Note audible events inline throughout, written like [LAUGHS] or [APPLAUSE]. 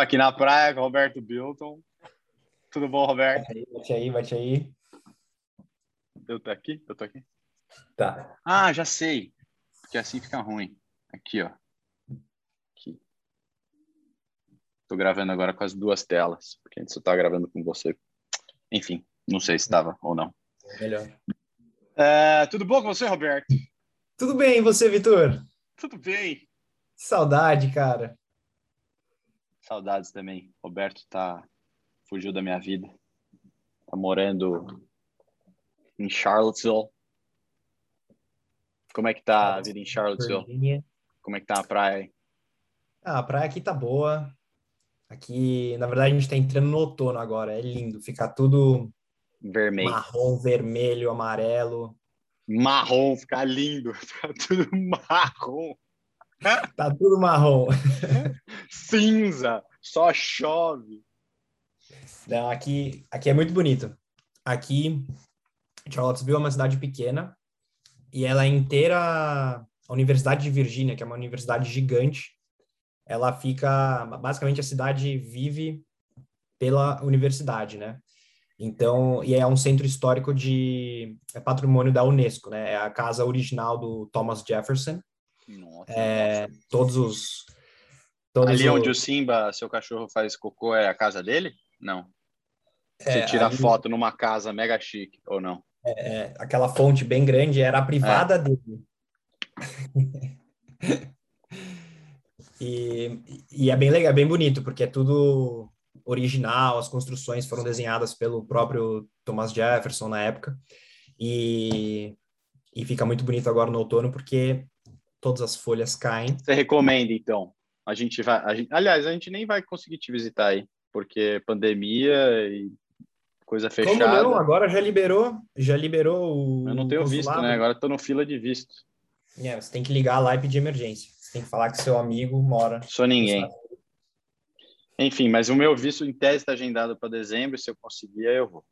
aqui na praia com o Roberto Bilton. Tudo bom, Roberto? Bate aí, bate aí, bate aí. Eu tô aqui? Eu tô aqui? Tá. Ah, já sei. Porque assim fica ruim. Aqui, ó. Aqui. Tô gravando agora com as duas telas, porque antes eu tava gravando com você. Enfim, não sei se estava ou não. Melhor. É, tudo bom com você, Roberto? Tudo bem, e você, Vitor? Tudo bem. Saudade, cara. Saudades também. Roberto tá fugiu da minha vida. Tá morando em Charlottesville. Como é que tá a vida em Charlottesville? Como é que tá a praia? Ah, a praia aqui tá boa. Aqui, na verdade, a gente tá entrando no outono agora. É lindo. Fica tudo Vermelho. marrom, vermelho, amarelo. Marrom, fica lindo. [LAUGHS] Fica tudo marrom. [LAUGHS] Tá tudo marrom. Cinza. Só chove. Não, aqui, aqui é muito bonito. Aqui, Charlottesville é uma cidade pequena e ela é inteira. A Universidade de Virgínia, que é uma universidade gigante, ela fica. Basicamente, a cidade vive pela universidade, né? Então, e é um centro histórico de. É patrimônio da Unesco, né? É a casa original do Thomas Jefferson. Nossa, É, nossa. todos os. Todos Ali os- onde o Simba, seu cachorro, faz cocô, é a casa dele? Não. Você é, tira ali- foto numa casa mega chique, ou não? é, aquela fonte bem grande era a privada dele. [LAUGHS] e, e é bem legal, é bem bonito, porque é tudo original, as construções foram desenhadas pelo próprio Thomas Jefferson na época. E, e fica muito bonito agora no outono, porque todas as folhas caem. Você recomenda, então? A gente vai. a gente- aliás, a gente nem vai conseguir te visitar aí, porque pandemia e coisa Como fechada. não? Agora já liberou, já liberou o Eu não tenho visto, né? Agora tô no fila de visto. É, você tem que ligar lá e pedir emergência. Você tem que falar que seu amigo mora. Sou ninguém. Enfim, mas o meu visto em tese está agendado para dezembro. Se eu conseguir, aí eu vou.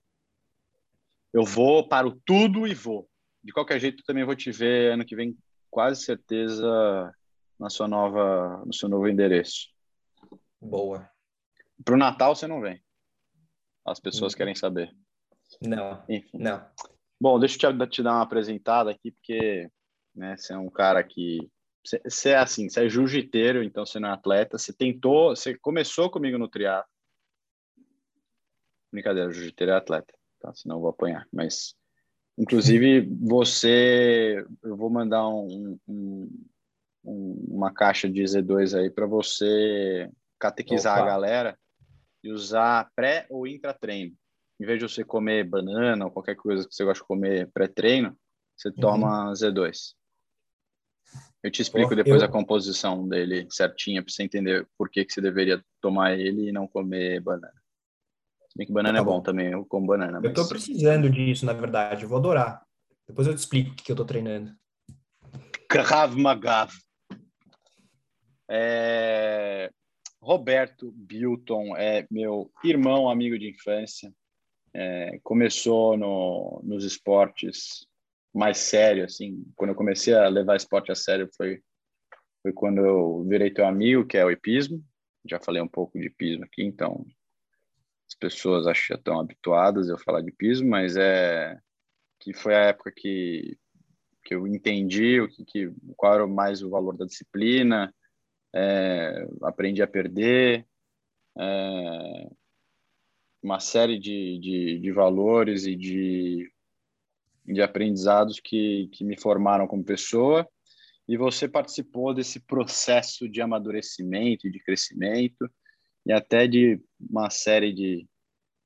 Eu vou, paro tudo e vou. De qualquer jeito, também vou te ver ano que vem, quase certeza, na sua nova, no seu novo endereço. Boa. Pro Natal você não vem. As pessoas Uhum. querem saber. Não, Enfim. não. Bom, deixa eu te, te dar uma apresentada aqui, porque né, você é um cara que. Você, você é assim, você é jiu-jiteiro, então você não é atleta. Você tentou, você começou comigo no triatlo. Brincadeira, jiu-jiteiro é atleta, tá? Senão eu vou apanhar. Mas, inclusive, você. Eu vou mandar um, um- um- uma caixa de Z2 aí para você catequizar Opa. a galera e usar pré ou intra-treino em vez de você comer banana ou qualquer coisa que você gosta de comer pré-treino, você toma Z2. Eu te explico depois eu- a composição dele certinha para você entender por que, que você deveria tomar ele e não comer banana. Bem que banana Tá é bom também, eu como banana. Eu tô Mas... precisando disso, na verdade. Eu vou adorar. Depois eu te explico o que eu tô treinando. Krav Maga. É... Roberto Bilton é meu irmão, amigo de infância. É, começou no, nos esportes mais sério, assim. Quando eu comecei a levar esporte a sério foi, foi quando eu virei teu amigo, que é o hipismo. Já falei um pouco de hipismo aqui, então pessoas acho que estão habituadas a eu falar de hipismo, mas é que foi a época que que eu entendi o que, que qual era mais o valor da disciplina, é, aprendi a perder, é, uma série de, de, de valores e de, de aprendizados que, que me formaram como pessoa. E você participou desse processo de amadurecimento e de crescimento e até de uma série de,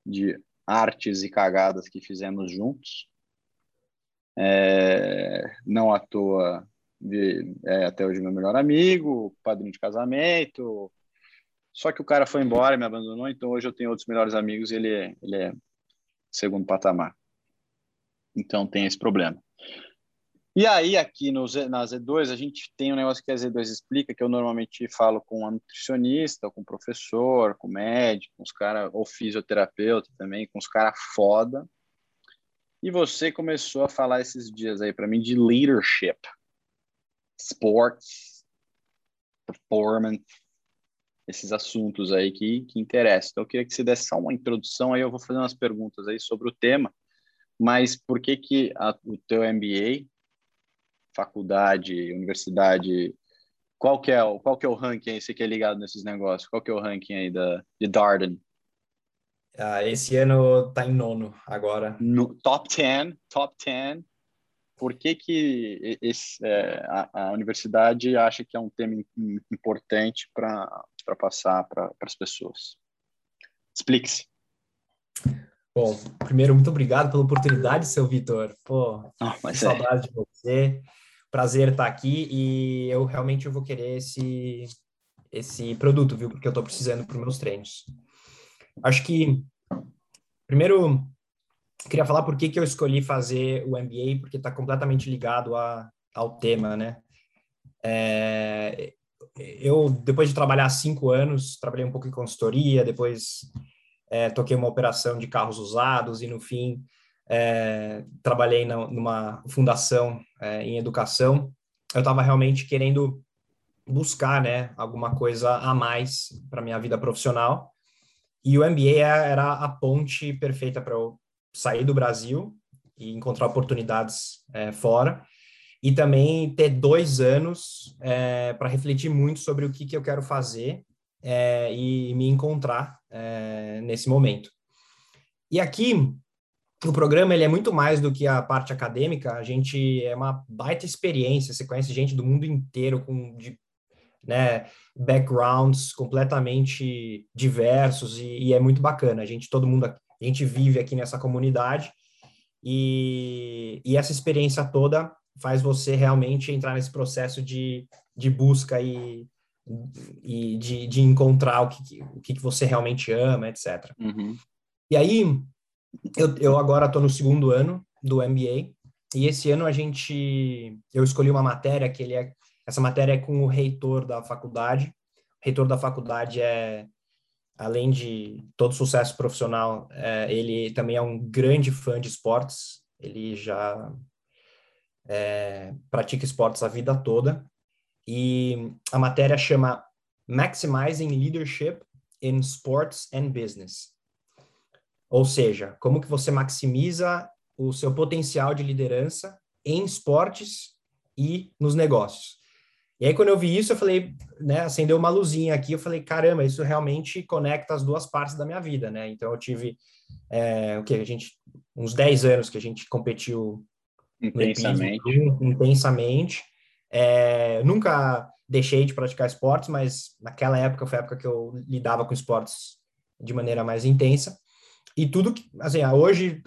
de artes e cagadas que fizemos juntos. É, não à toa de, é até hoje meu melhor amigo, padrinho de casamento. Só que o cara foi embora me abandonou, então hoje eu tenho outros melhores amigos e ele é, ele é segundo patamar. Então tem esse problema. E aí, aqui no Z, na Z2, a gente tem um negócio que a Z2 explica, que eu normalmente falo com um nutricionista, com um professor, com médico, com os caras, ou fisioterapeuta também, com os caras foda. E você começou a falar esses dias aí para mim de leadership, sports, performance. esses assuntos aí que, que interessam. Então, eu queria que você desse só uma introdução, aí eu vou fazer umas perguntas aí sobre o tema, mas por que que a, o teu MBA, faculdade, universidade, qual que é o, qual que é o ranking aí, você que é ligado nesses negócios, qual que é o ranking aí da, de Darden? Ah, esse ano tá em nono agora. No, top 10, top 10. Por que que esse, é, a, a, universidade acha que é um tema importante para passar para as pessoas? Explique-se. Bom, primeiro, muito obrigado pela oportunidade, seu Vitor. Pô, oh, que é. saudade de você. Prazer estar aqui e eu realmente vou querer esse, esse produto, viu? Porque eu estou precisando para meus treinos. Acho que, primeiro, queria falar por que, que eu escolhi fazer o MBA, porque está completamente ligado a, ao tema, né? É, eu, depois de trabalhar cinco anos, trabalhei um pouco em consultoria, depois é, toquei uma operação de carros usados e, no fim, é, trabalhei na, numa fundação é, em educação. Eu estava realmente querendo buscar né, alguma coisa a mais para minha vida profissional. E o MBA era a ponte perfeita para eu sair do Brasil e encontrar oportunidades é, fora. E também ter dois anos é, para refletir muito sobre o que, que eu quero fazer é, e me encontrar é, nesse momento. E aqui, o programa ele é muito mais do que a parte acadêmica, a gente é uma baita experiência, você conhece gente do mundo inteiro com de, né, backgrounds completamente diversos e, e, é muito bacana. A gente, todo mundo, a gente vive aqui nessa comunidade e, e essa experiência toda faz você realmente entrar nesse processo de, de busca e, e de, de encontrar o que, o que você realmente ama, etc. Uhum. E aí, eu, eu agora estou no segundo ano do MBA, e esse ano a gente, eu escolhi uma matéria que ele é, essa matéria é com o reitor da faculdade, o reitor da faculdade é, além de todo sucesso profissional, é, ele também é um grande fã de esportes, ele já é, pratica esportes a vida toda, e a matéria chama Maximizing Leadership in Sports and Business. Ou seja, como que você maximiza o seu potencial de liderança em esportes e nos negócios. E aí, quando eu vi isso, eu falei, né, acendeu uma luzinha aqui, eu falei, caramba, isso realmente conecta as duas partes da minha vida, né? Então, eu tive, é, o que, a gente, uns 10 anos que a gente competiu intensamente, intensamente, é, nunca deixei de praticar esportes, mas naquela época foi a época que eu lidava com esportes de maneira mais intensa. E tudo que, assim, hoje,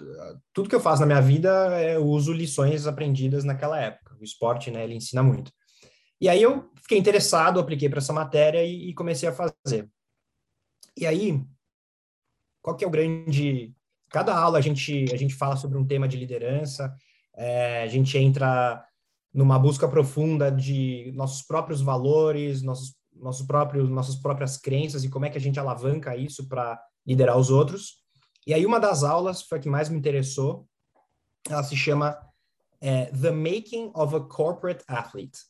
tudo que eu faço na minha vida, eu uso lições aprendidas naquela época. O esporte, né, ele ensina muito. E aí eu fiquei interessado, apliquei para essa matéria e, e, comecei a fazer. E aí, qual que é o grande... Cada aula a gente, a gente fala sobre um tema de liderança, é, a gente entra numa busca profunda de nossos próprios valores, nossos, nossos próprios, nossas próprias crenças e como é que a gente alavanca isso para liderar os outros. E aí uma das aulas foi a que mais me interessou. Ela se chama é, The Making of a Corporate Athlete.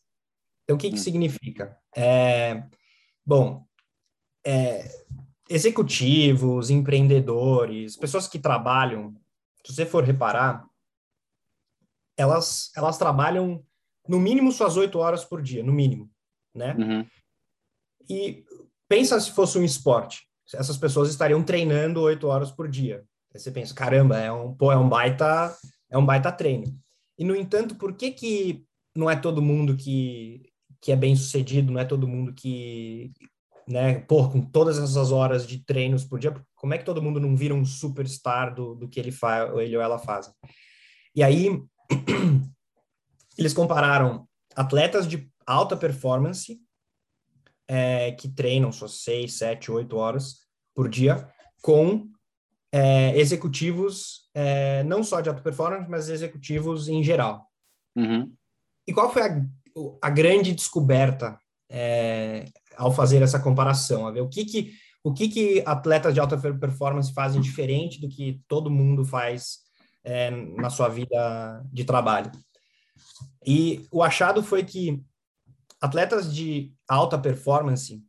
Então, o que, que hum. significa? É, bom, é, executivos, empreendedores, pessoas que trabalham, se você for reparar, elas, elas trabalham no mínimo suas oito horas por dia, no mínimo, né? Uhum. E pensa se fosse um esporte, essas pessoas estariam treinando oito horas por dia. Aí você pensa, caramba, é um, pô, é um baita, é um baita treino. E no entanto, por que que não é todo mundo que, que é bem sucedido, não é todo mundo que, né, pô, com todas essas horas de treinos por dia, como é que todo mundo não vira um superstar do, do que ele faz, ou ele ou ela faz? E aí [CLEARS THROAT] eles compararam atletas de alta performance é, que treinam só seis, sete, oito horas por dia com é, executivos é, não só de alta performance, mas executivos em geral. Uhum. E qual foi a, a grande descoberta é, ao fazer essa comparação? A ver o que que o que que atletas de alta performance fazem diferente do que todo mundo faz é, na sua vida de trabalho? E o achado foi que atletas de alta performance,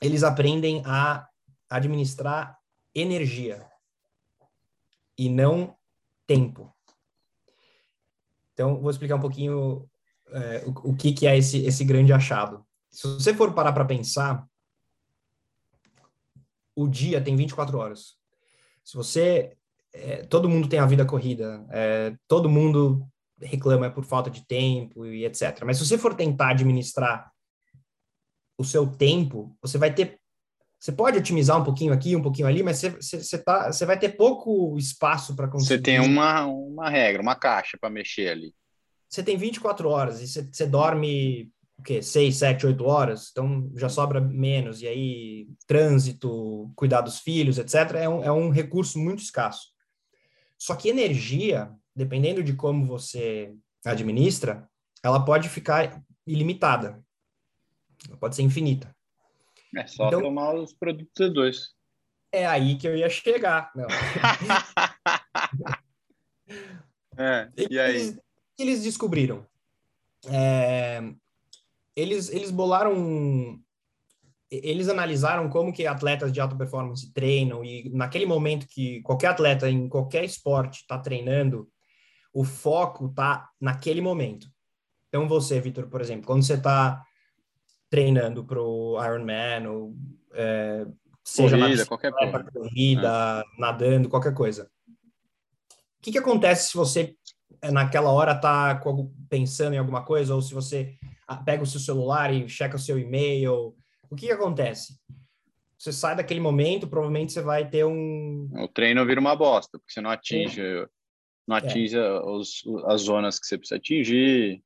eles aprendem a administrar energia e não tempo. Então, vou explicar um pouquinho é, o, o, que, que é esse, esse grande achado. Se você for parar para pensar, o dia tem 24 horas. Se você. É, todo mundo tem a vida corrida, é, todo mundo reclama por falta de tempo e etc. Mas se você for tentar administrar o seu tempo, você vai ter. Você pode otimizar um pouquinho aqui, um pouquinho ali, mas você, você, você, tá, você vai ter pouco espaço para conseguir. Você tem uma, uma regra, uma caixa para mexer ali. Você tem 24 horas e você, você dorme o quê? 6, 7, 8 horas, então já sobra menos. E aí, trânsito, cuidar dos filhos, etc., é um, é um recurso muito escasso. Só que energia, dependendo de como você administra, ela pode ficar ilimitada. Ela pode ser infinita. É só então, tomar os produtos C2. É aí que eu ia chegar. Não. [LAUGHS] é, e aí? Eles, eles descobriram? É, eles, eles bolaram eles analisaram como que atletas de alta performance treinam e naquele momento que qualquer atleta em qualquer esporte está treinando, o foco está naquele momento. Então você, Vitor, por exemplo, quando você está treinando para o Ironman ou é, seja corrida, qualquer coisa. corrida, é. nadando, qualquer coisa. O que, que acontece se você é, naquela hora está pensando em alguma coisa ou se você pega o seu celular e checa o seu e-mail. O que, que acontece? Você sai daquele momento, provavelmente você vai ter um. O treino vira uma bosta, porque você não atinge, é. Não atinge é. os, as zonas que você precisa atingir.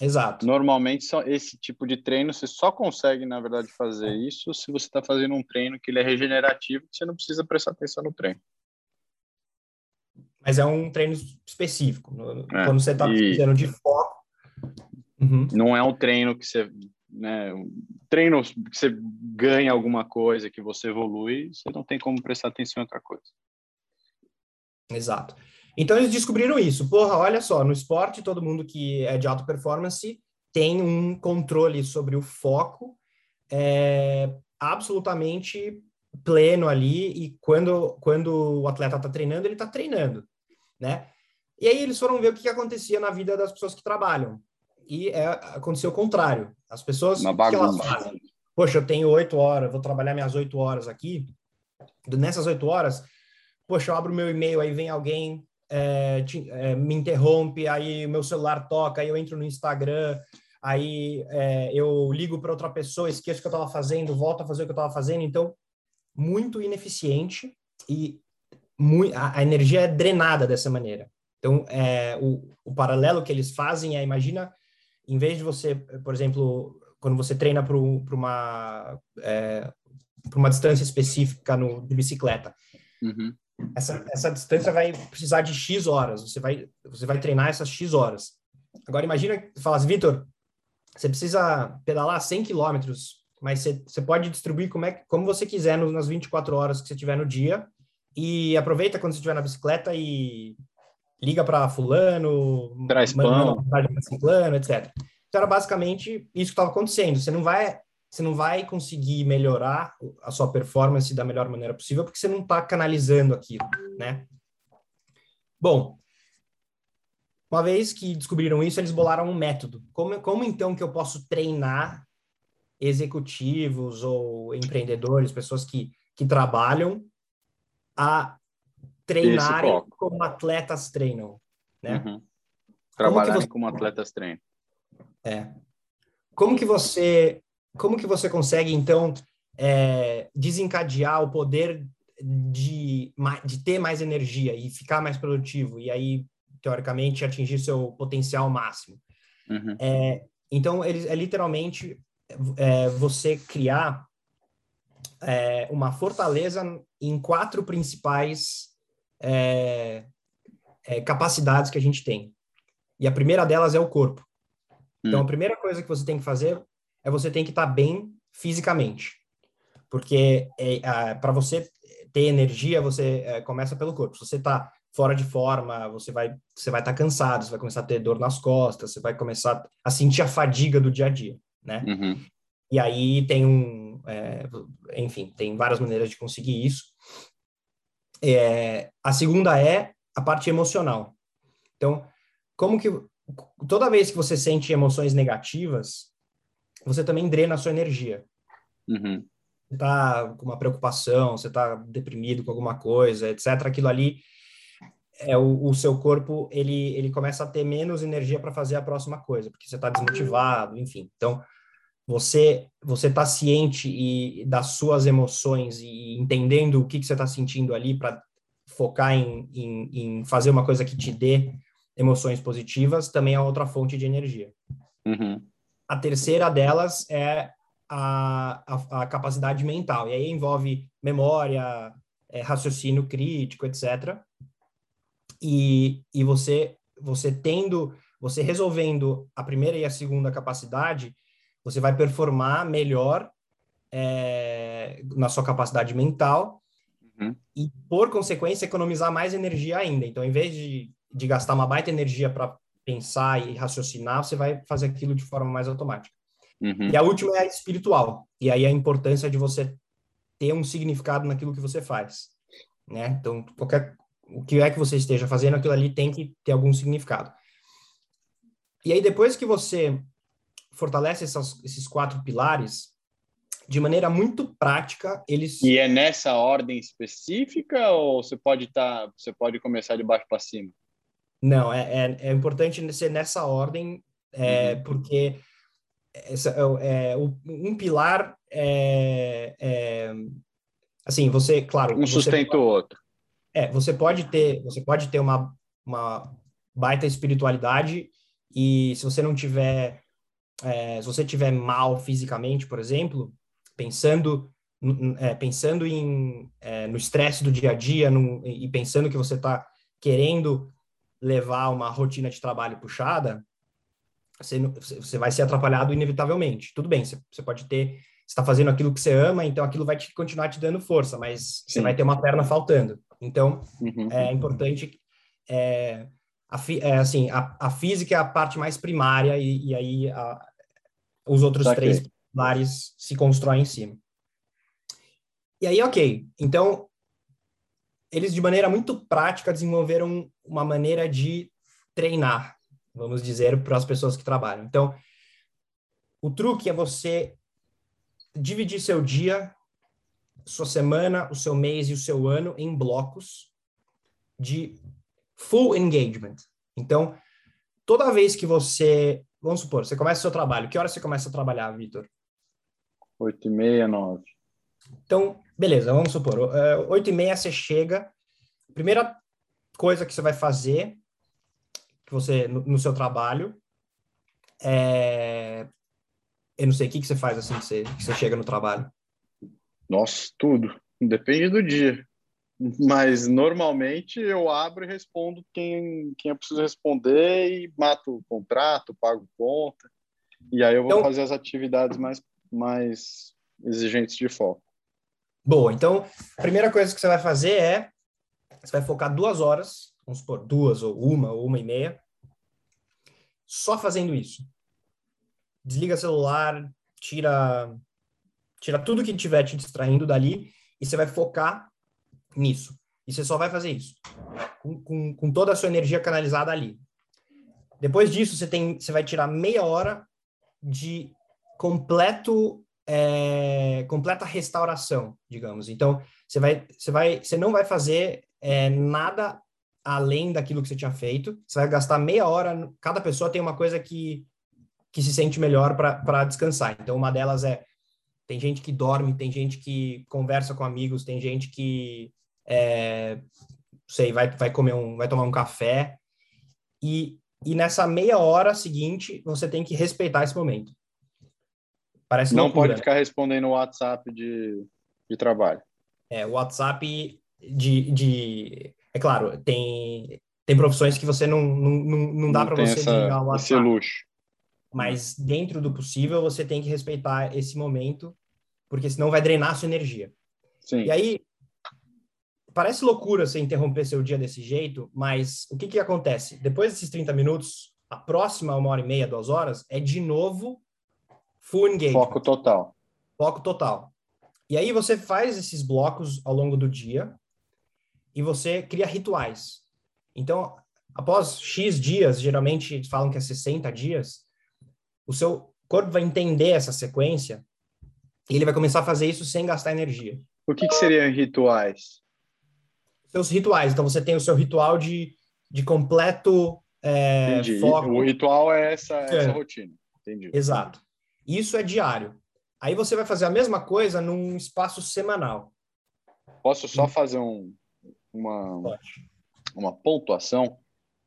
Exato. Normalmente, só esse tipo de treino você só consegue, na verdade, fazer isso se você está fazendo um treino que ele é regenerativo, você não precisa prestar atenção no treino. Mas é um treino específico. É, Quando você está precisando de foco, Uhum. Não é um treino que você. Né, um treino que você ganha alguma coisa, que você evolui, você não tem como prestar atenção em outra coisa. Exato. Então eles descobriram isso. Porra, olha só, no esporte, todo mundo que é de alta performance tem um controle sobre o foco é, absolutamente pleno ali, e quando, quando o atleta está treinando, ele está treinando, né? E aí eles foram ver o que acontecia na vida das pessoas que trabalham e é, aconteceu o contrário. As pessoas, Uma que elas fazem? Poxa, eu tenho oito horas, vou trabalhar minhas oito horas aqui. Nessas oito horas, poxa, eu abro meu e-mail, aí vem alguém, é, te, é, me interrompe, aí o meu celular toca, aí eu entro no Instagram, aí é, eu ligo para outra pessoa, esqueço o que eu estava fazendo, volto a fazer o que eu estava fazendo. Então, muito ineficiente e muito, a, a, energia é drenada dessa maneira. Então, é, o, o paralelo que eles fazem é, imagina em vez de você, por exemplo, quando você treina para uma, é, uma distância específica no, de bicicleta, uhum. Essa, essa distância vai precisar de X horas, você vai, você vai treinar essas X horas. Agora, imagina que fala assim, Vitor, você precisa pedalar 100 quilômetros, mas você, você pode distribuir como, é, como você quiser no, nas 24 horas que você tiver no dia, e aproveita quando você estiver na bicicleta e liga para fulano, traz pão, ciclano, etc. Então era basicamente isso que estava acontecendo. Você não vai você não vai conseguir melhorar a sua performance da melhor maneira possível porque você não está canalizando aquilo, né? Bom, uma vez que descobriram isso, eles bolaram um método. Como, como então que eu posso treinar executivos ou empreendedores, pessoas que, que trabalham, a treinarem como atletas treinam, né? Uhum. Trabalharem como, você... como atletas treinam. É. Como que você, como que você consegue então é, desencadear o poder de, de ter mais energia e ficar mais produtivo e aí teoricamente atingir seu potencial máximo? Uhum. É, então, ele, é literalmente é, você criar é, uma fortaleza em quatro principais é, é, capacidades que a gente tem. E a primeira delas é o corpo. Então, hum. a primeira coisa que você tem que fazer é você tem que estar tá bem fisicamente. Porque é, para você ter energia, você é, começa pelo corpo. Se você está fora de forma, você vai você vai estar tá cansado, você vai começar a ter dor nas costas, você vai começar a sentir a fadiga do dia a dia, né? Uhum. E aí tem um, é, enfim, tem várias maneiras de conseguir isso. É, a segunda é a parte emocional. Então, como que toda vez que você sente emoções negativas, você também drena a sua energia. Uhum. Você tá com uma preocupação, você tá deprimido com alguma coisa, etc. Aquilo ali é o, o seu corpo ele ele começa a ter menos energia para fazer a próxima coisa, porque você está desmotivado, enfim. Então você você está ciente e das suas emoções e entendendo o que, que você está sentindo ali para focar em, em, em, fazer uma coisa que te dê emoções positivas também é outra fonte de energia. Uhum. A terceira delas é a, a, a, capacidade mental, e aí envolve memória, é, raciocínio crítico, etc. E, e você, você tendo, você resolvendo a primeira e a segunda capacidade, você vai performar melhor é, na sua capacidade mental uhum. e, por consequência, economizar mais energia ainda. Então, em vez de, de gastar uma baita energia para pensar e raciocinar, você vai fazer aquilo de forma mais automática. Uhum. E a última é a espiritual. E aí a importância de você ter um significado naquilo que você faz, né? Então, qualquer o que é que você esteja fazendo, aquilo ali tem que ter algum significado. E aí depois que você fortalece essas, esses quatro pilares, de maneira muito prática, eles. E é nessa ordem específica ou você pode estar, tá, você pode começar de baixo para cima? Não, é, é, é, importante ser nessa ordem, é, uhum. porque essa, é, é um pilar é, é, assim, você, claro, um sustenta o outro. É, você pode ter, você pode ter uma, uma baita espiritualidade e se você não tiver é, se você tiver mal fisicamente, por exemplo, pensando é, pensando em, é, no estresse do dia a dia e pensando que você está querendo levar uma rotina de trabalho puxada, você, você vai ser atrapalhado inevitavelmente. Tudo bem, você, você pode ter, está fazendo aquilo que você ama, então aquilo vai te, continuar te dando força, mas Sim. você vai ter uma perna faltando. Então, uhum. é importante é, a, é, assim, a, a, física é a parte mais primária e, e aí a, os outros tá três pilares se constroem em cima. E aí, ok. Então, eles de maneira muito prática desenvolveram uma maneira de treinar, vamos dizer, para as pessoas que trabalham. Então, o truque é você dividir seu dia, sua semana, o seu mês e o seu ano em blocos de full engagement. Então, toda vez que você Vamos supor, você começa o seu trabalho. Que hora você começa a trabalhar, Vitor? Oito e meia, nove. Então, beleza, vamos supor. Eh, oito e meia você chega. Primeira coisa que você vai fazer que você no, no seu trabalho é... Eu não sei, o que, que você faz assim que você, que você chega no trabalho? Nossa, tudo. Depende do dia. Mas normalmente eu abro e respondo quem, quem eu preciso responder e mato o contrato, pago conta. E aí eu vou então, fazer as atividades mais, mais exigentes de foco. Boa, então a primeira coisa que você vai fazer é você vai focar duas horas, vamos supor, duas ou uma ou uma e meia, só fazendo isso. Desliga celular, tira, tira tudo que estiver te distraindo dali e você vai focar nisso. E você só vai fazer isso. Com, com, com toda a sua energia canalizada ali. Depois disso, você, tem, você vai tirar meia hora de completo é, completa restauração, digamos. Então, você vai, você vai, você não vai fazer é, nada além daquilo que você tinha feito. Você vai gastar meia hora. Cada pessoa tem uma coisa que que se sente melhor para descansar. Então, uma delas é tem gente que dorme, tem gente que conversa com amigos, tem gente que é, sei, vai, vai comer um, vai tomar um café e, e nessa meia hora seguinte você tem que respeitar esse momento. Parece não loucura, pode né? ficar respondendo o WhatsApp de, de trabalho. É, o WhatsApp de, de é claro, tem tem profissões que você não não, não, não dá para você essa, desligar o WhatsApp. Esse luxo. Mas dentro do possível você tem que respeitar esse momento, porque senão vai drenar a sua energia. Sim. E aí parece loucura você interromper seu dia desse jeito, mas o que que acontece? Depois desses 30 minutos, a próxima uma hora e meia, duas horas, é de novo Full engagement. Foco total. Foco total. E aí você faz esses blocos ao longo do dia e você cria rituais. Então, após X dias, geralmente falam que é 60 dias, o seu corpo vai entender essa sequência e ele vai começar a fazer isso sem gastar energia. O que, que seriam rituais? Seus rituais. Então, você tem o seu ritual de, de completo é, foco. O ritual é essa, essa rotina. Entendi. Exato. Isso é diário. Aí você vai fazer a mesma coisa num espaço semanal. Posso só fazer um, uma, uma pontuação?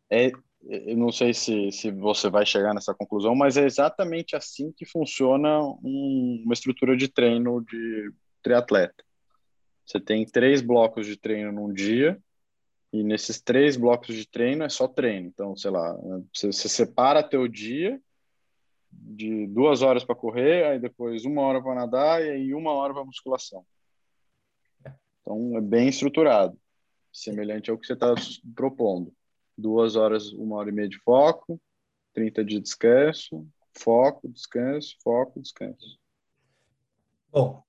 É, eu não sei se, se você vai chegar nessa conclusão, mas é exatamente assim que funciona um, uma estrutura de treino de triatleta. Você tem três blocos de treino num dia, e nesses três blocos de treino é só treino. Então, sei lá, você, você separa teu dia de duas horas para correr, aí depois uma hora para nadar e aí uma hora para musculação. Então, é bem estruturado, semelhante ao que você está propondo. Duas horas, uma hora e meia de foco, 30 de descanso, foco, descanso, foco, descanso. Bom,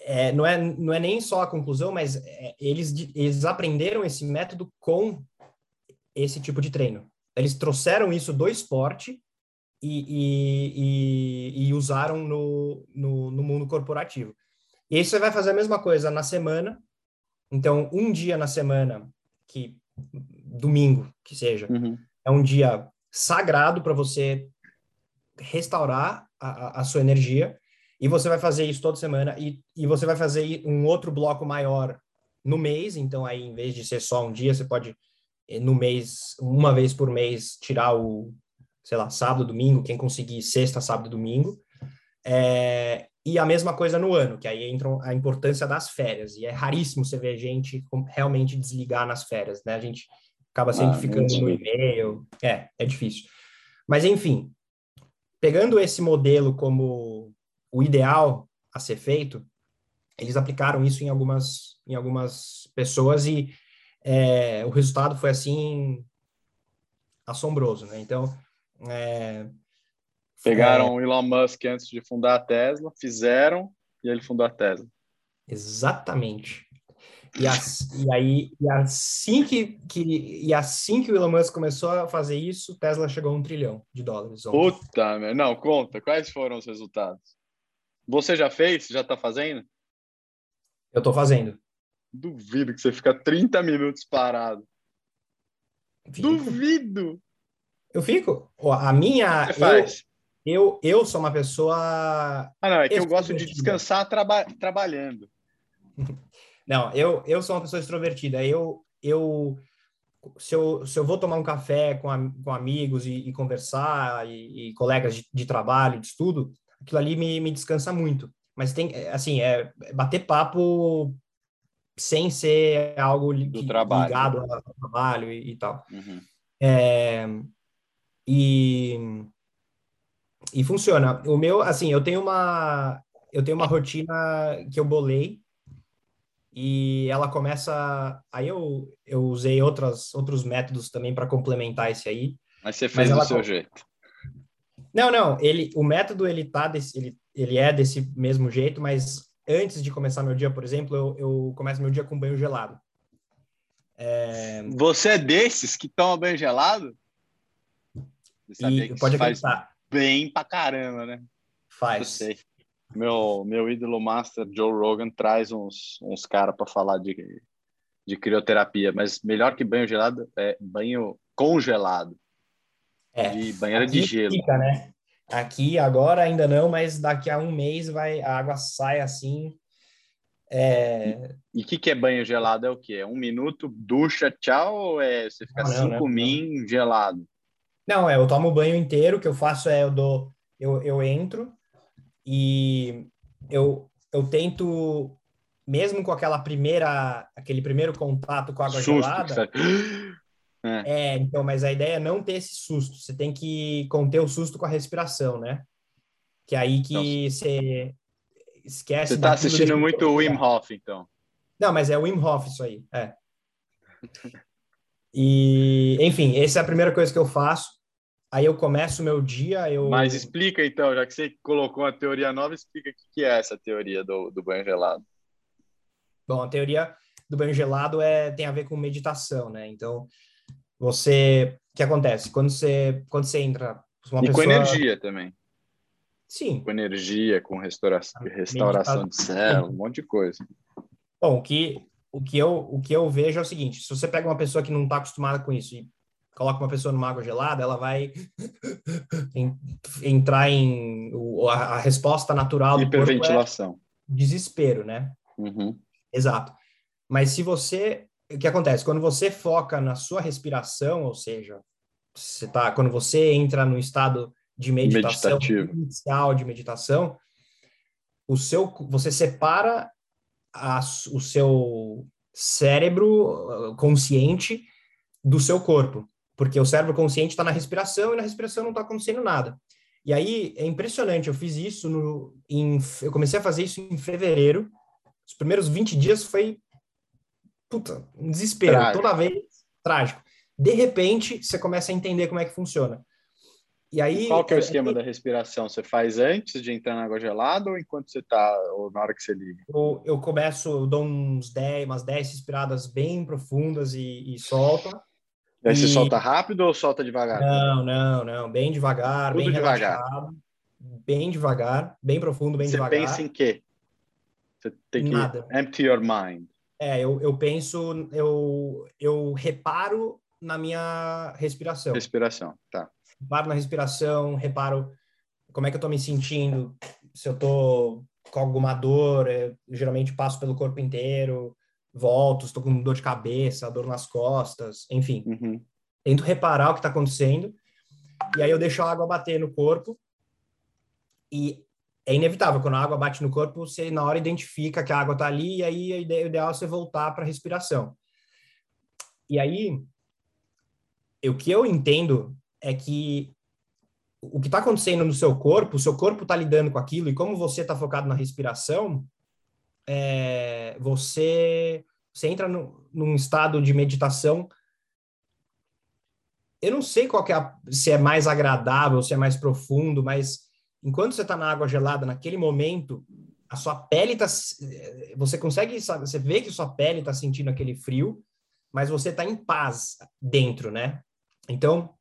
é, não, é, não é nem só a conclusão, mas é, eles, eles aprenderam esse método com esse tipo de treino. Eles trouxeram isso do esporte e, e, e, usaram no, no, no, mundo corporativo. E aí você vai fazer a mesma coisa na semana. Então, um dia na semana, que domingo que seja, uhum. é um dia sagrado para você restaurar a, a, sua energia. E você vai fazer isso toda semana. E, e você vai fazer um outro bloco maior no mês. Então, aí, em vez de ser só um dia, você pode, eh, no mês, uma vez por mês, tirar o, sei lá, sábado, domingo, quem conseguir sexta, sábado, domingo. É, e a mesma coisa no ano, que aí entra a importância das férias. E é raríssimo você ver gente realmente desligar nas férias, né? A gente acaba sempre ah, ficando no e-mail. É, é difícil. Mas, enfim, pegando esse modelo como o ideal a ser feito, eles aplicaram isso em algumas, em algumas pessoas e é, o resultado foi, assim, assombroso, né? Então, é, Pegaram é, o Elon Musk antes de fundar a Tesla, fizeram e ele fundou a Tesla. Exatamente. E, as, e aí, e assim que, que, e assim que o Elon Musk começou a fazer isso, Tesla chegou a um trilhão de dólares. Ontem. Puta, meu. não, conta. Quais foram os resultados? Você já fez? Já está fazendo? Eu estou fazendo. Duvido que você fica 30 minutos parado. Duvido! Eu fico. A minha. Você faz? Eu, eu, eu sou uma pessoa. Ah, não, é que eu gosto de descansar traba trabalhando. [LAUGHS] Não, eu, eu sou uma pessoa extrovertida. Eu, eu, se eu, se eu vou tomar um café com, a, com amigos e, e conversar, e, e colegas de, de, trabalho, de estudo, aquilo ali me, me descansa muito. Mas tem, assim, é, é bater papo sem ser algo li, ligado ao trabalho e, e tal. Uhum. É, e, e funciona. O meu, assim, eu tenho uma eu tenho uma rotina que eu bolei e ela começa. Aí eu, eu usei outras, outros métodos também para complementar esse aí. Mas você fez do seu jeito. Não, não. Ele, o método ele tá desse, ele, ele é desse mesmo jeito, mas antes de começar meu dia, por exemplo, eu, eu começo meu dia com banho gelado. É... Você é desses que toma banho gelado? Você e pode acreditar. bem pra caramba, né? Faz. Eu sei meu, meu ídolo master, Joe Rogan, traz uns, uns caras para falar de, de crioterapia, mas melhor que banho gelado é banho congelado. É, de banheira de gelo. Fica, né? Aqui agora ainda não, mas daqui a um mês vai a água sai assim. É... E o que, que é banho gelado? É o que? É um minuto, ducha, tchau, ou é você fica não, cinco não, min gelado? Não, é eu tomo banho inteiro, o que eu faço é eu dou, eu, eu entro, e eu, eu tento, mesmo com aquela primeira, aquele primeiro contato com a água susto, gelada. [GASPS] É. é, então, mas a ideia é não ter esse susto. Você tem que conter o susto com a respiração, né? Que é aí que você esquece. Você está assistindo muito o Wim Hof, então. Não, mas é o Wim Hof isso aí, é. [LAUGHS] E, enfim, essa é a primeira coisa que eu faço. Aí eu começo o meu dia, eu... Mas explica então, já que você colocou a teoria nova, explica o que é essa teoria do, do banho gelado. Bom, a teoria do banho gelado é, tem a ver com meditação, né? Então, você... O que acontece? Quando você, quando você entra... Uma e pessoa... com energia também. Sim. Com energia, com restauração, restauração de célula, um monte de coisa. Bom, o que, o, que eu, o que eu vejo é o seguinte, se você pega uma pessoa que não está acostumada com isso e coloca uma pessoa numa água gelada, ela vai [LAUGHS] entrar em a, a resposta natural do hiperventilação, corpo é desespero, né? Uhum. Exato. Mas se você, o que acontece quando você foca na sua respiração, ou seja, você tá, quando você entra no estado de meditação Meditativo. inicial de meditação, o seu, você separa a, o seu cérebro uh, consciente do seu corpo porque o cérebro consciente está na respiração e na respiração não está acontecendo nada. E aí é impressionante, eu fiz isso no, em, eu comecei a fazer isso em fevereiro. Os primeiros 20 dias foi puta, um desespero, trágico. toda vez trágico. De repente, você começa a entender como é que funciona. E aí Qual que é o esquema é, da respiração? Você faz antes de entrar na água gelada ou enquanto você está ou na hora que você liga? Eu, eu começo, eu dou uns 10, umas 10 respiradas bem profundas e, e solto. Aí e... você solta rápido ou solta devagar? Não, não, não. Bem devagar, Tudo bem devagar. relaxado. Bem devagar, bem profundo, bem você devagar. Você pensa em quê? Você tem que Nada. empty your mind. É, eu, eu penso, eu, eu reparo na minha respiração. Respiração, tá. Reparo na respiração, reparo como é que eu tô me sentindo, se eu tô com alguma dor, eu, geralmente passo pelo corpo inteiro, volto, estou com dor de cabeça, dor nas costas, enfim. Uhum. Tento reparar o que está acontecendo e aí eu deixo a água bater no corpo e é inevitável, quando a água bate no corpo, você na hora identifica que a água está ali e aí o ideal é você voltar para a respiração. E aí, o que eu entendo é que o que está acontecendo no seu corpo, o seu corpo está lidando com aquilo e como você está focado na respiração, é, você, você entra no, num estado de meditação. Eu não sei qual é a, se é mais agradável, se é mais profundo, mas enquanto você está na água gelada, naquele momento, a sua pele está. Você consegue, você vê que sua pele está sentindo aquele frio, mas você está em paz dentro, né? Então,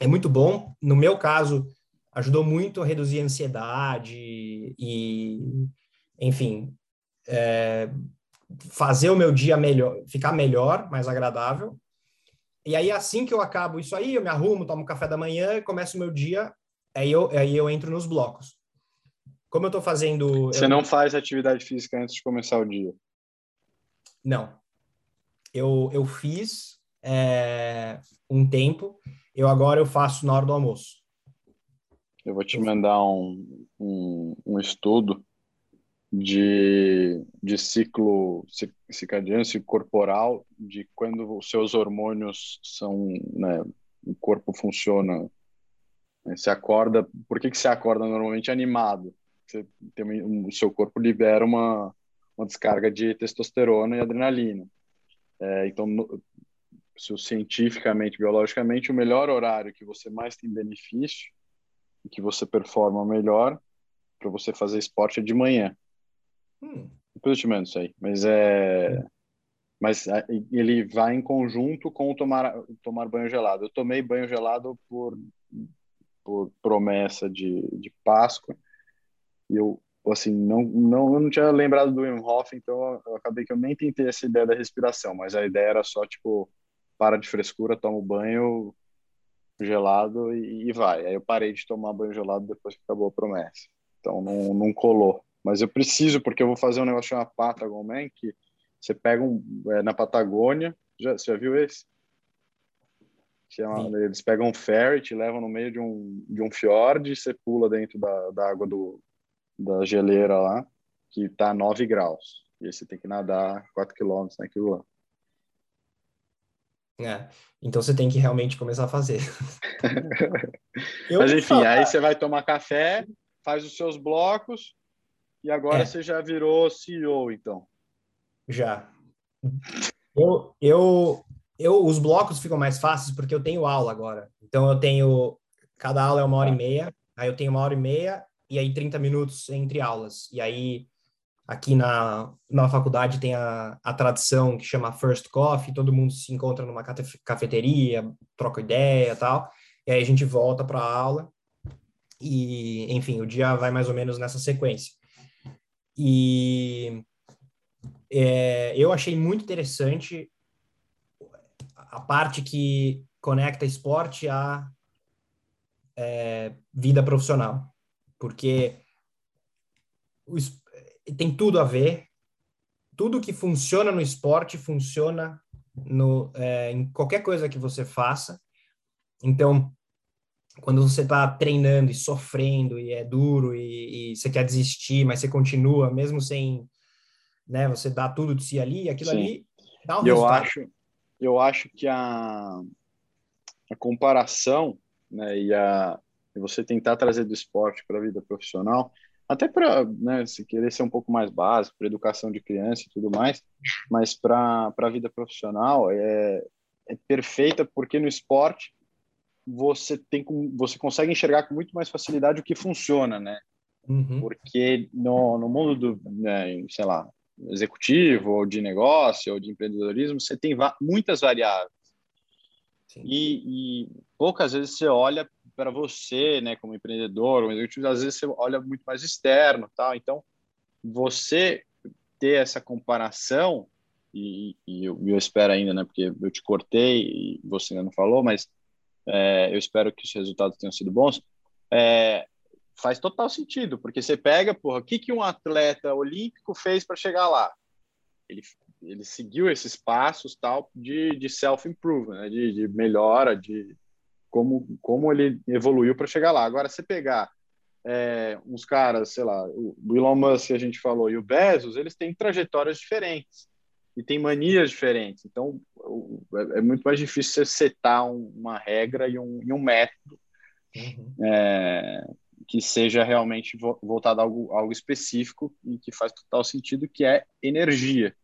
é muito bom. No meu caso, ajudou muito a reduzir a ansiedade e, enfim, é, fazer o meu dia melhor, ficar melhor, mais agradável. E aí, assim que eu acabo isso aí, eu me arrumo, tomo café da manhã, começo o meu dia, aí eu, aí eu entro nos blocos. Como eu estou fazendo... Você eu... não faz atividade física antes de começar o dia? Não. Eu, eu fiz é, um tempo, eu agora eu faço na hora do almoço. Eu vou te mandar um, um, um estudo de, de ciclo circadiano, ciclo corporal, de quando os seus hormônios são, né, o corpo funciona, né, você acorda, por que que você acorda normalmente animado? Você tem, o seu corpo libera uma, uma descarga de testosterona e adrenalina. É, então, no, cientificamente, biologicamente, o melhor horário que você mais tem benefício, que você performa melhor para você fazer esporte é de manhã. Hum. Depois eu te mando isso aí. Mas é. Mas ele vai em conjunto com tomar, tomar banho gelado. Eu tomei banho gelado por, por promessa de, de Páscoa. E eu, assim, não, não, eu não tinha lembrado do Wim Hof, então eu acabei que eu nem tentei essa ideia da respiração. Mas a ideia era só, tipo, para de frescura, toma o banho gelado e, e vai. Aí eu parei de tomar banho gelado depois que acabou a promessa. Então não, não colou. Mas eu preciso, porque eu vou fazer um negócio chamado Patagon Man, que você pega um, é, na Patagônia, já, você já viu esse? Chama, eles pegam um ferry, te levam no meio de um, de um fiord, você pula dentro da, da água do, da geleira lá, que está a 9 graus. E aí você tem que nadar 4 quilômetros naquilo lá. É, então você tem que realmente começar a fazer. [LAUGHS] Mas enfim, aí você vai tomar café, faz os seus blocos, e agora é. você já virou CEO, então. Já. Eu, eu, eu, os blocos ficam mais fáceis porque eu tenho aula agora. Então eu tenho Cada aula é uma hora e meia. Aí eu tenho uma hora e meia e aí 30 minutos entre aulas. E aí aqui na, na faculdade tem a, a tradição que chama First Coffee, todo mundo se encontra numa cafeteria, troca ideia tal, e aí a gente volta para a aula, e enfim, o dia vai mais ou menos nessa sequência. E é, eu achei muito interessante a parte que conecta esporte à é, vida profissional, porque tem tudo a ver. Tudo que funciona no esporte funciona no, é, em qualquer coisa que você faça. Então, quando você está treinando e sofrendo e é duro e, e, você quer desistir, mas você continua, mesmo sem, né, você dá tudo de si ali, aquilo Sim. ali dá um eu resultado. acho, eu acho que a, a comparação, né, e a e você tentar trazer do esporte para a vida profissional, até para né, se querer ser um pouco mais básico, para educação de criança e tudo mais, mas para a vida profissional é, é perfeita porque no esporte você tem você consegue enxergar com muito mais facilidade o que funciona, né? Uhum. Porque no, no mundo do, né, sei lá, executivo ou de negócio ou de empreendedorismo, você tem muitas variáveis. E, e, poucas vezes você olha para você, né, como empreendedor, executivo, às vezes você olha muito mais externo, tal. Então, você ter essa comparação e, e eu, eu, espero ainda, né, porque eu te cortei e você ainda não falou, mas é, eu espero que os resultados tenham sido bons. É, faz total sentido, porque você pega, porra, o que, que um atleta olímpico fez para chegar lá? Ele, ele seguiu esses passos tal de, de self-improvement, né? de, de melhora, de como, como ele evoluiu para chegar lá. Agora, você pegar é, uns caras, sei lá, o Elon Musk que a gente falou e o Bezos, eles têm trajetórias diferentes e têm manias diferentes. Então, é, é muito mais difícil você setar um, uma regra e um, e um método uhum. é, que seja realmente voltado a algo, algo específico e que faz total sentido, que é energia.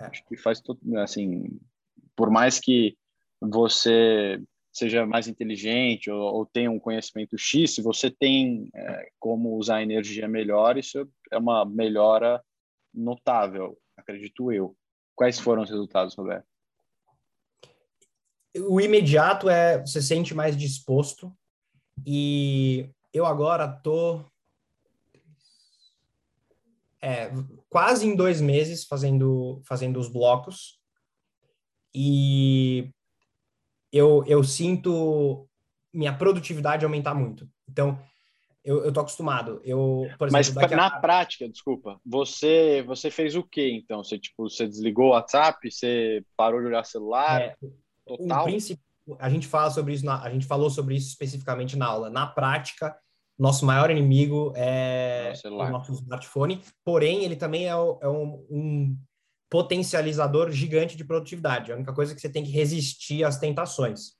É. Acho que faz, assim, por mais que você seja mais inteligente ou, ou tenha um conhecimento X, se você tem é, como usar a energia melhor, isso é uma melhora notável, acredito eu. Quais foram os resultados, Roberto? O imediato é você sente mais disposto e eu agora tô é, quase em dois meses fazendo fazendo os blocos e eu, eu sinto minha produtividade aumentar muito. Então, eu, eu tô acostumado. Eu, por exemplo, Mas na a... prática, desculpa, você você fez o quê então? Você tipo, você desligou o WhatsApp, você parou de olhar celular? É, total. A gente fala sobre isso, na, a gente falou sobre isso especificamente na aula. Na prática, nosso maior inimigo é, é o, o nosso smartphone, porém ele também é, é um, um potencializador gigante de produtividade. A única coisa é que você tem que resistir às tentações.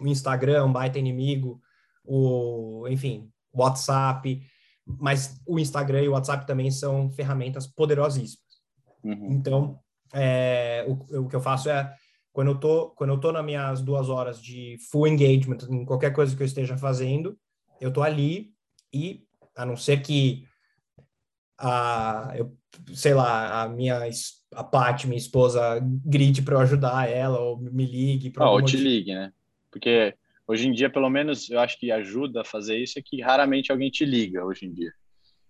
O Instagram, é um baita inimigo, o, enfim, o WhatsApp, mas o Instagram e o WhatsApp também são ferramentas poderosíssimas. Uhum. Então, é, o, o que eu faço é quando eu tô quando eu tô nas minhas duas horas de full engagement em qualquer coisa que eu esteja fazendo, eu tô ali e a não ser que a eu sei lá a minha a Paty, minha esposa, grite para eu ajudar ela ou me ligue. Ah, ou te ligue, né? Porque hoje em dia, pelo menos, eu acho que ajuda a fazer isso é que raramente alguém te liga hoje em dia.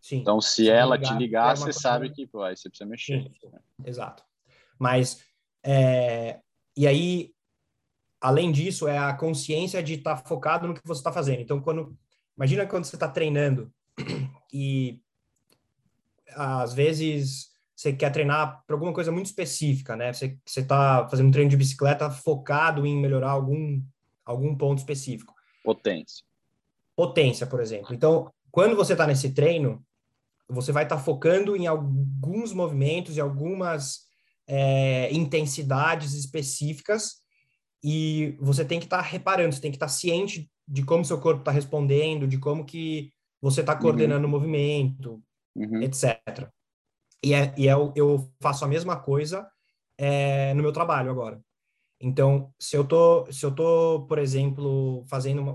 Sim. Então, se, se ela ligar, te ligar, é você sabe que pô, aí você precisa mexer. Sim, sim. Exato. Mas, é... e aí, além disso, é a consciência de estar tá focado no que você está fazendo. Então, quando, imagina quando você está treinando [CLEARS THROAT] e às vezes você quer treinar para alguma coisa muito específica, né? Você está fazendo um treino de bicicleta focado em melhorar algum, algum ponto específico. Potência. Potência, por exemplo. Então, quando você está nesse treino, você vai estar tá focando em alguns movimentos e algumas é, intensidades específicas e você tem que estar tá reparando, você tem que estar tá ciente de como seu corpo está respondendo, de como que você está coordenando uhum. o movimento, uhum. etc. E, é, e é, eu faço a mesma coisa é, no meu trabalho agora. Então, se eu tô, se eu tô, por exemplo, fazendo uma,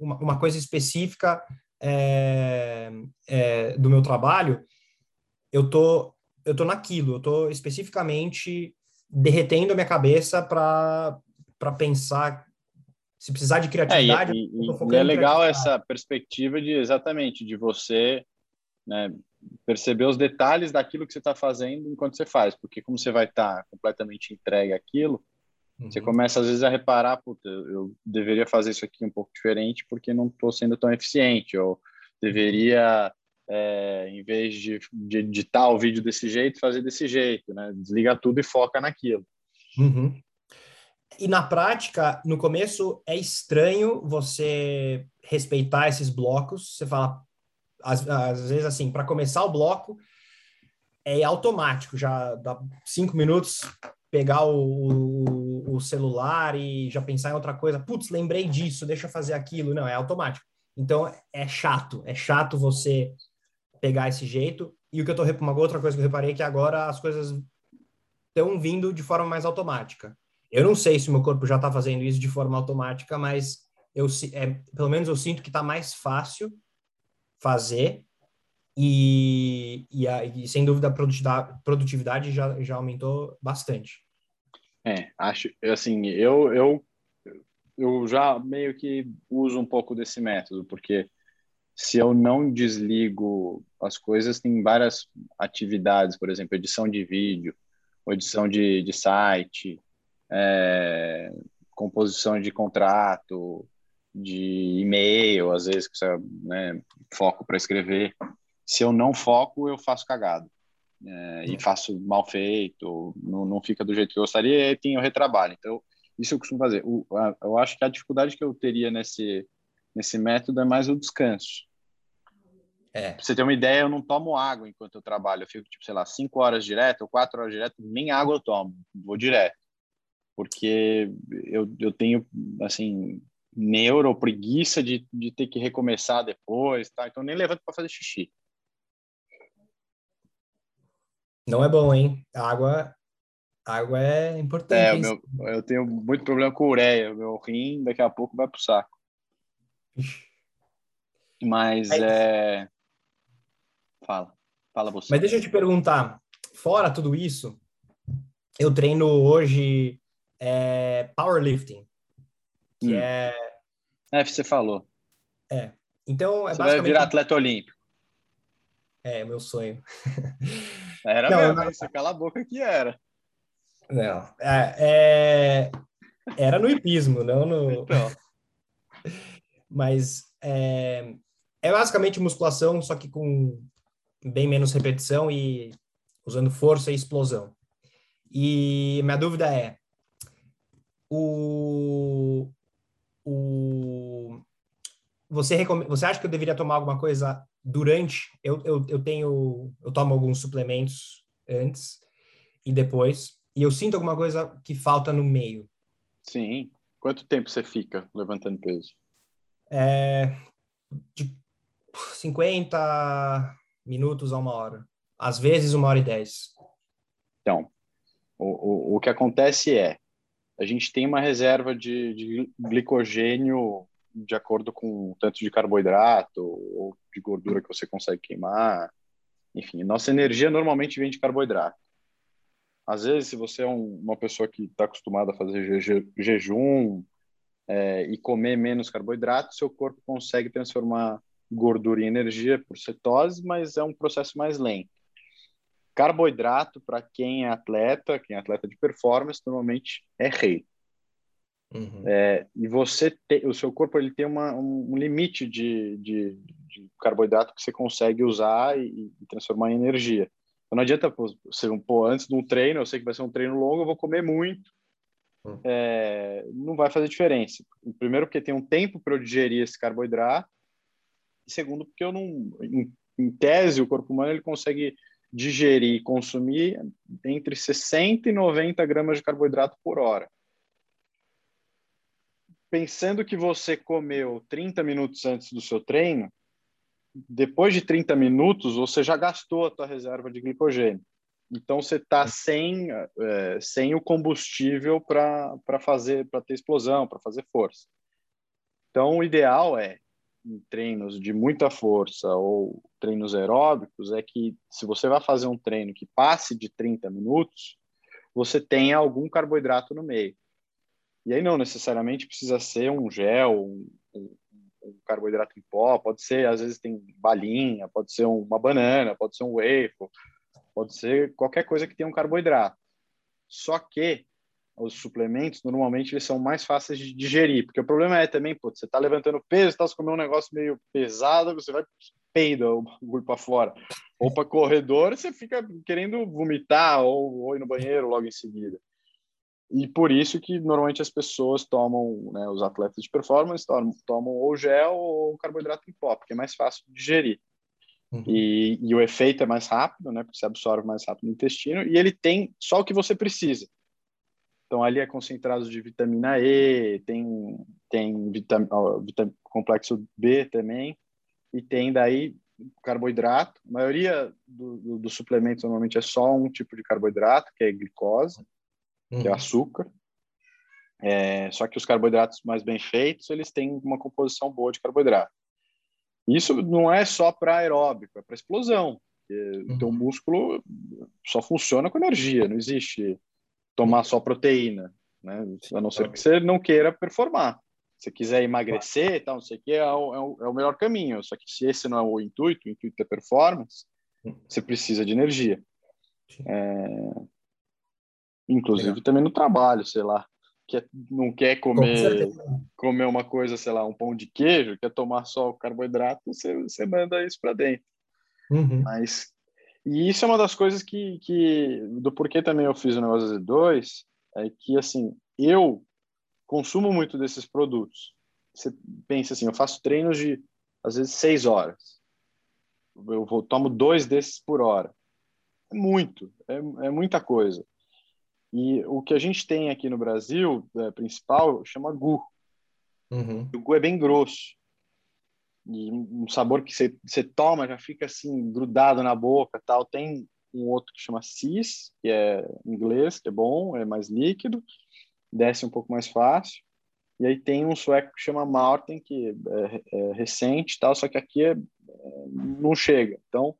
uma, uma coisa específica é, é, do meu trabalho, eu tô, eu tô naquilo, eu tô especificamente derretendo a minha cabeça para para pensar se precisar de criatividade. É, e, e, e é legal essa perspectiva de exatamente de você né, perceber os detalhes daquilo que você está fazendo enquanto você faz, porque como você vai estar tá completamente entregue àquilo, uhum. você começa às vezes a reparar, puta, eu deveria fazer isso aqui um pouco diferente porque não estou sendo tão eficiente, ou deveria, é, em vez de, de editar o vídeo desse jeito, fazer desse jeito, né? Desliga tudo e foca naquilo. Uhum. E na prática, no começo é estranho você respeitar esses blocos. Você fala, às, às vezes assim, para começar o bloco é automático, já dá cinco minutos pegar o, o, o, celular e já pensar em outra coisa. Putz, lembrei disso, deixa eu fazer aquilo. Não, é automático. Então é chato, é chato você pegar esse jeito. E o que eu tô uma outra coisa que eu reparei é que agora as coisas estão vindo de forma mais automática. Eu não sei se o meu corpo já está fazendo isso de forma automática, mas eu é, pelo menos eu sinto que está mais fácil fazer e, e, e, sem dúvida a produtividade, produtividade já, já aumentou bastante. É, acho, assim, eu, eu, eu já meio que uso um pouco desse método, porque se eu não desligo as coisas, tem várias atividades, por exemplo, edição de vídeo, edição de, de site, é, composição de contrato, de e-mail, às vezes que você né, foco para escrever. Se eu não foco, eu faço cagado. É, e faço mal feito, não, não fica do jeito que eu gostaria, e tem o retrabalho. Então, isso eu costumo fazer. O, a, eu acho que a dificuldade que eu teria nesse, nesse método é mais o descanso. É. Pra você ter uma ideia, eu não tomo água enquanto eu trabalho. Eu fico, tipo, sei lá, cinco horas direto ou quatro horas direto, nem água eu tomo, vou direto. Porque eu, eu tenho, assim, neuro, preguiça de, de ter que recomeçar depois, tá? Então nem levanto para fazer xixi. Não é bom, hein? A água, água é importante. É, meu, eu tenho muito problema com ureia. Meu rim daqui a pouco vai pro saco. [LAUGHS] Mas é. Fala, fala você. Mas deixa eu te perguntar, fora tudo isso, eu treino hoje é, powerlifting que hum. é. É, você falou. É. Então, é você basicamente... vai virar atleta olímpico. É, meu sonho. Era não, mesmo, não... você cala a boca que era. Não, é, é... era no hipismo, não no... [LAUGHS] Então. Mas é... é basicamente musculação, só que com bem menos repetição e usando força e explosão. E minha dúvida é, o, o você você acha que eu deveria tomar alguma coisa durante? Eu, eu, eu tenho eu tomo alguns suplementos antes e depois e eu sinto alguma coisa que falta no meio. Sim. Quanto tempo você fica levantando peso? É de 50 minutos a uma hora. Às vezes uma hora e dez. Então, o, o, o que acontece é a gente tem uma reserva de, de glicogênio de acordo com o tanto de carboidrato ou de gordura que você consegue queimar. Enfim, nossa energia normalmente vem de carboidrato. Às vezes, se você é um, uma pessoa que está acostumada a fazer je, jejum é, e comer menos carboidrato, seu corpo consegue transformar gordura em energia por cetose, mas é um processo mais lento. Carboidrato, para quem é atleta, quem é atleta de performance, normalmente é rei. Uhum. É, e você te, o seu corpo ele tem uma, um, limite de, de, de, carboidrato que você consegue usar e, e transformar em energia. Então não adianta você pô, antes de um treino, eu sei que vai ser um treino longo, eu vou comer muito, uhum. é, não vai fazer diferença. Primeiro porque tem um tempo para eu digerir esse carboidrato, e segundo porque eu não, em, em tese, o corpo humano ele consegue digerir e consumir entre 60 e 90 gramas de carboidrato por hora. Pensando que você comeu 30 minutos antes do seu treino, depois de 30 minutos você já gastou a tua reserva de glicogênio. Então você está sem, é, sem o combustível para fazer, para ter explosão, para fazer força. Então o ideal é em treinos de muita força ou treinos aeróbicos é que se você vai fazer um treino que passe de 30 minutos, você tenha algum carboidrato no meio. E aí não necessariamente precisa ser um gel, um, um, um carboidrato em pó, pode ser, às vezes tem balinha, pode ser uma banana, pode ser um waffle, pode ser qualquer coisa que tenha um carboidrato. Só que os suplementos, normalmente, eles são mais fáceis de digerir, porque o problema é também, pô, você está levantando peso, está comendo um negócio meio pesado, você vai peida o bagulho para fora. Ou para corredor, você fica querendo vomitar ou, ou ir no banheiro logo em seguida. E por isso que normalmente as pessoas tomam, né, os atletas de performance tomam, tomam ou gel ou carboidrato em pó, porque é mais fácil de digerir. Uhum. E, e, o efeito é mais rápido, né, porque você absorve mais rápido no intestino, e ele tem só o que você precisa. Então, ali é concentrado de vitamina E, tem, tem vitam, vitam, complexo B também, e tem daí carboidrato. A maioria dos do, do suplementos normalmente é só um tipo de carboidrato, que é glicose, uhum. que é uhum. açúcar. É, só que os carboidratos mais bem feitos, eles têm uma composição boa de carboidrato. Isso não é só para aeróbico, é para explosão. Uhum. O teu músculo só funciona com energia, não existe tomar só proteína, né? A não ser que você não queira performar. Se quiser emagrecer e tal, não sei o que, é o, é, o, é o melhor caminho. Só que se esse não é o intuito, o intuito é performance, você precisa de energia. É... Inclusive Legal. também no trabalho, sei lá. Quer, não quer comer, comer uma coisa, sei lá, um pão de queijo, quer tomar só o carboidrato, você, você manda isso para dentro. Uhum. Mas e isso é uma das coisas que, que do porquê também eu fiz o negócio Z2, é que assim, eu consumo muito desses produtos. Você pensa assim, eu faço treinos de às vezes seis horas. Eu vou, tomo dois desses por hora. É muito, é, é muita coisa. E o que a gente tem aqui no Brasil, é, principal, chama gu. Uhum. O gu é bem grosso e um sabor que você toma já fica assim grudado na boca tal. Tem um outro que chama cis que é inglês que é bom é mais líquido desce um pouco mais fácil. E aí tem um sueco que chama Martin que é, é recente tal só que aqui é, é, não chega. Então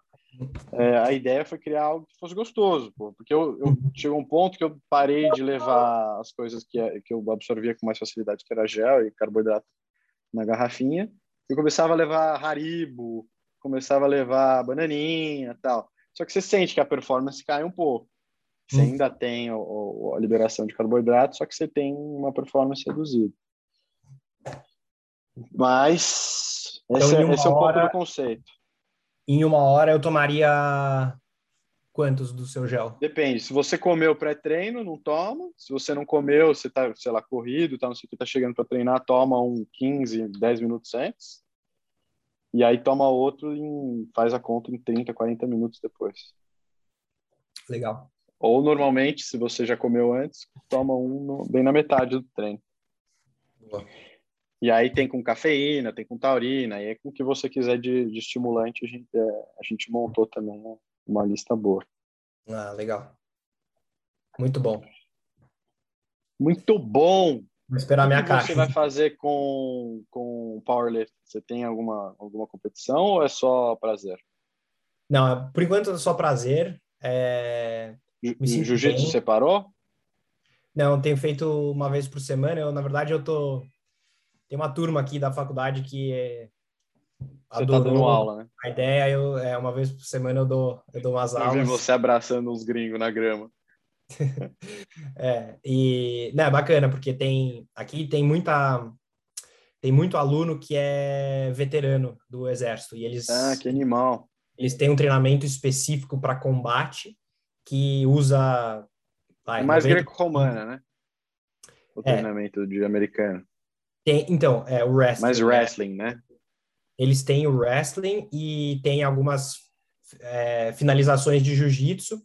é, a ideia foi criar algo que fosse gostoso pô, porque eu, eu chegou um ponto que eu parei de levar as coisas que, que eu absorvia com mais facilidade que era gel e carboidrato na garrafinha eu começava a levar Haribo, começava a levar bananinha tal. Só que você sente que a performance cai um pouco. Você hum. ainda tem o, o, a liberação de carboidrato, só que você tem uma performance reduzida. Mas então, esse, é, esse é um hora, pouco do conceito. Em uma hora eu tomaria quantos do seu gel? Depende. Se você comeu pré-treino, não toma. Se você não comeu, você tá, sei lá, corrido, tá, não sei o que, tá chegando para treinar, toma um 15, 10 minutos antes. E aí toma outro e faz a conta em 30, 40 minutos depois. Legal. Ou normalmente, se você já comeu antes, toma um no, bem na metade do treino. Boa. E aí tem com cafeína, tem com taurina, e é com o que você quiser de, de estimulante, a gente, é, a gente montou também né? uma lista boa. Ah, legal. Muito bom. Muito bom. Vou esperar a minha o que caixa. você vai fazer com com powerlift? Você tem alguma alguma competição ou é só prazer? Não, por enquanto é só prazer. É... Jiu-jitsu separou? Não, tenho feito uma vez por semana. Eu, na verdade, eu tô tem uma turma aqui da faculdade que é você tá dando aula, né? A ideia eu, é uma vez por semana eu dou, eu dou umas eu aulas. Você abraçando uns gringos na grama. [LAUGHS] é, e não, é bacana, porque tem aqui tem muita tem muito aluno que é veterano do exército e eles Ah, que animal. Eles têm um treinamento específico para combate que usa vai, é mais 90... greco-romana, né? O é. treinamento de americano. Tem, então, é o wrestling. Mais wrestling, né? Eles têm o wrestling e tem algumas é, finalizações de jiu-jitsu,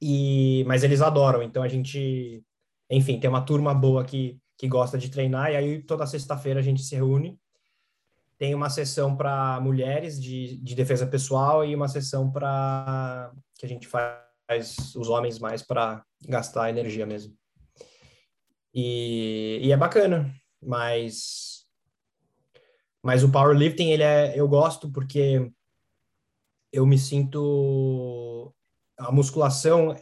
e, mas eles adoram. Então a gente, enfim, tem uma turma boa que, que gosta de treinar, e aí toda sexta-feira a gente se reúne. Tem uma sessão para mulheres de, de defesa pessoal e uma sessão para que a gente faz os homens mais para gastar energia mesmo. E, e é bacana, mas mas o powerlifting ele é eu gosto porque eu me sinto a musculação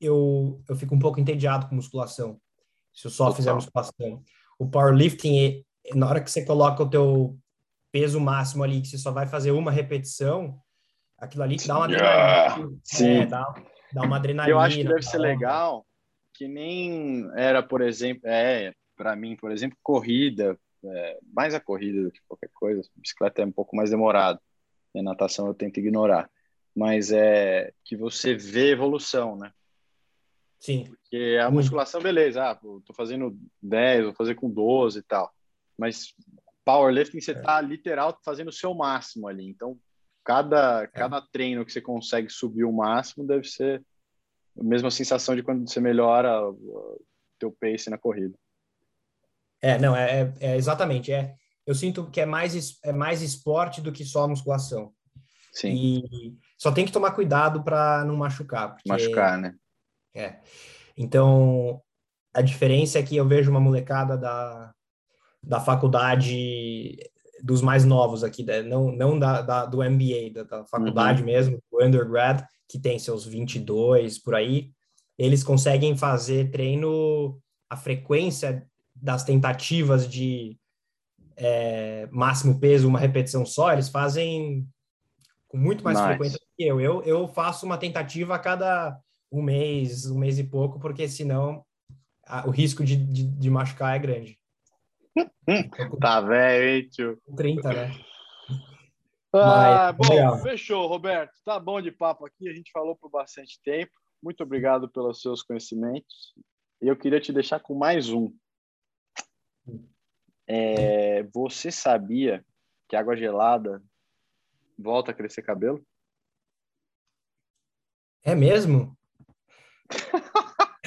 eu eu fico um pouco entediado com musculação se eu só Total. fizer musculação. O powerlifting na hora que você coloca o teu peso máximo ali que você só vai fazer uma repetição, aquilo ali dá uma adrenalina. sim. É, dá, dá uma adrenalina. Eu acho que deve ser legal que nem era, por exemplo, é, para mim, por exemplo, corrida, é, mais a corrida do que qualquer coisa, bicicleta é um pouco mais demorado, e a natação eu tento ignorar, mas é que você vê evolução, né? Sim. Porque a musculação, beleza, ah, tô fazendo 10, vou fazer com 12 e tal, mas powerlifting você é. tá literal fazendo o seu máximo ali, então cada, cada treino que você consegue subir o máximo deve ser a mesma sensação de quando você melhora o teu pace na corrida. É, não, é, é, é, exatamente. É, eu sinto que é mais, é mais esporte do que só musculação. Sim. E só tem que tomar cuidado para não machucar. Porque, machucar, né? É. Então, a diferença é que eu vejo uma molecada da, da faculdade dos mais novos aqui, né? não, não da, da do MBA, da, da faculdade uhum. mesmo, do undergrad, que tem seus 22 por aí, eles conseguem fazer treino, a frequência das tentativas de é, máximo peso, uma repetição só, eles fazem com muito mais nice. frequência que eu. eu. Eu faço uma tentativa a cada um mês, um mês e pouco, porque senão a, o risco de, de, de machucar é grande. [LAUGHS] tá velho, hein, tio? 30, né? Ah, Mas, bom, legal. fechou, Roberto. Tá bom de papo aqui, a gente falou por bastante tempo. Muito obrigado pelos seus conhecimentos. E eu queria te deixar com mais um. É, você sabia que água gelada volta a crescer cabelo? É mesmo? [LAUGHS]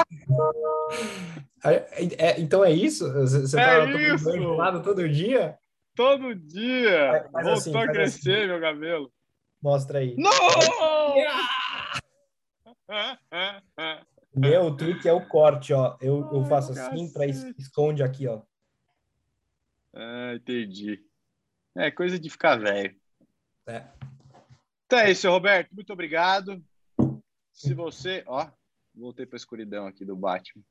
É, é, então é isso? Você é tá isso. gelado todo dia? Todo dia! Voltou assim, a crescer assim. meu cabelo. Mostra aí. Não! Meu truque é o corte, ó. Eu, eu faço assim para esconde aqui, ó. Ah, entendi. É coisa de ficar velho. É. Então é isso, Roberto. Muito obrigado. Se você, ó, voltei para a escuridão aqui do Batman.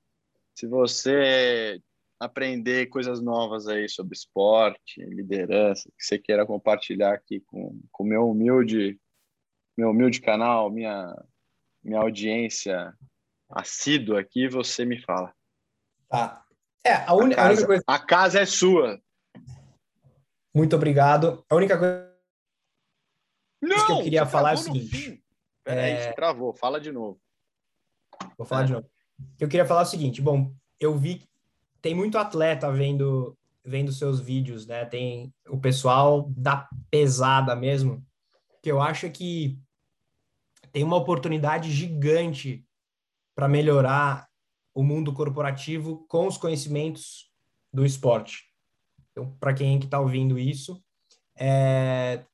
Se você aprender coisas novas aí sobre esporte, liderança, que você queira compartilhar aqui com o meu humilde, meu humilde canal, minha, minha audiência assídua aqui, você me fala. Tá. É, a, un... a, casa, a única coisa. A casa é sua. Muito obrigado. A única coisa Não, que eu queria falar é o seguinte. Peraí, é... travou, fala de novo. Vou falar é. de novo. Eu queria falar o seguinte, bom, eu vi tem muito atleta vendo vendo seus vídeos, né? Tem o pessoal da pesada mesmo, que eu acho que tem uma oportunidade gigante para melhorar o mundo corporativo com os conhecimentos do esporte. Então, para quem que está ouvindo isso, é,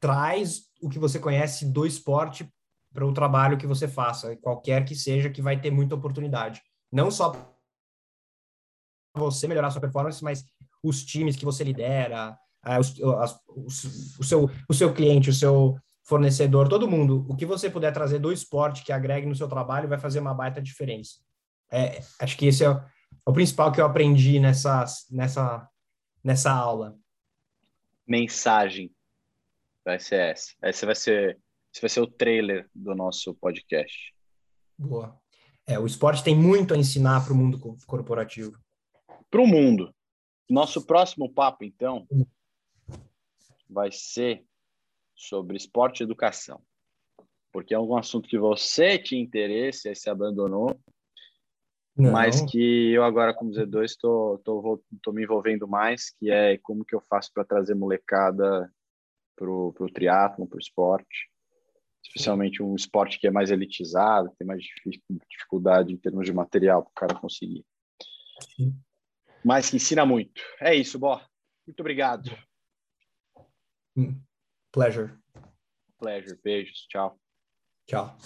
traz o que você conhece do esporte para o trabalho que você faça, qualquer que seja, que vai ter muita oportunidade. Não só você melhorar sua performance, mas os times que você lidera, os, as, os, o, seu, o seu cliente, o seu fornecedor, todo mundo, o que você puder trazer do esporte que agregue no seu trabalho vai fazer uma baita diferença. É, acho que esse é o, é o principal que eu aprendi nessa, nessa, nessa aula. Mensagem vai ser essa. Essa vai ser esse vai ser o trailer do nosso podcast. Boa. É, o esporte tem muito a ensinar para o mundo corporativo. Para o mundo. Nosso próximo papo, então, vai ser sobre esporte e educação. Porque é um assunto que você tinha interesse e se abandonou, Não. mas que eu agora, como Z2, estou tô, tô, tô, me envolvendo mais, que é como que eu faço para trazer molecada para o triatlon, para o esporte especialmente um esporte que é mais elitizado, tem mais dificuldade em termos de material para o cara conseguir. Sim. Mas que ensina muito. É isso, Bó. Muito obrigado. Hum. Pleasure. Pleasure. Beijos. Tchau. Tchau.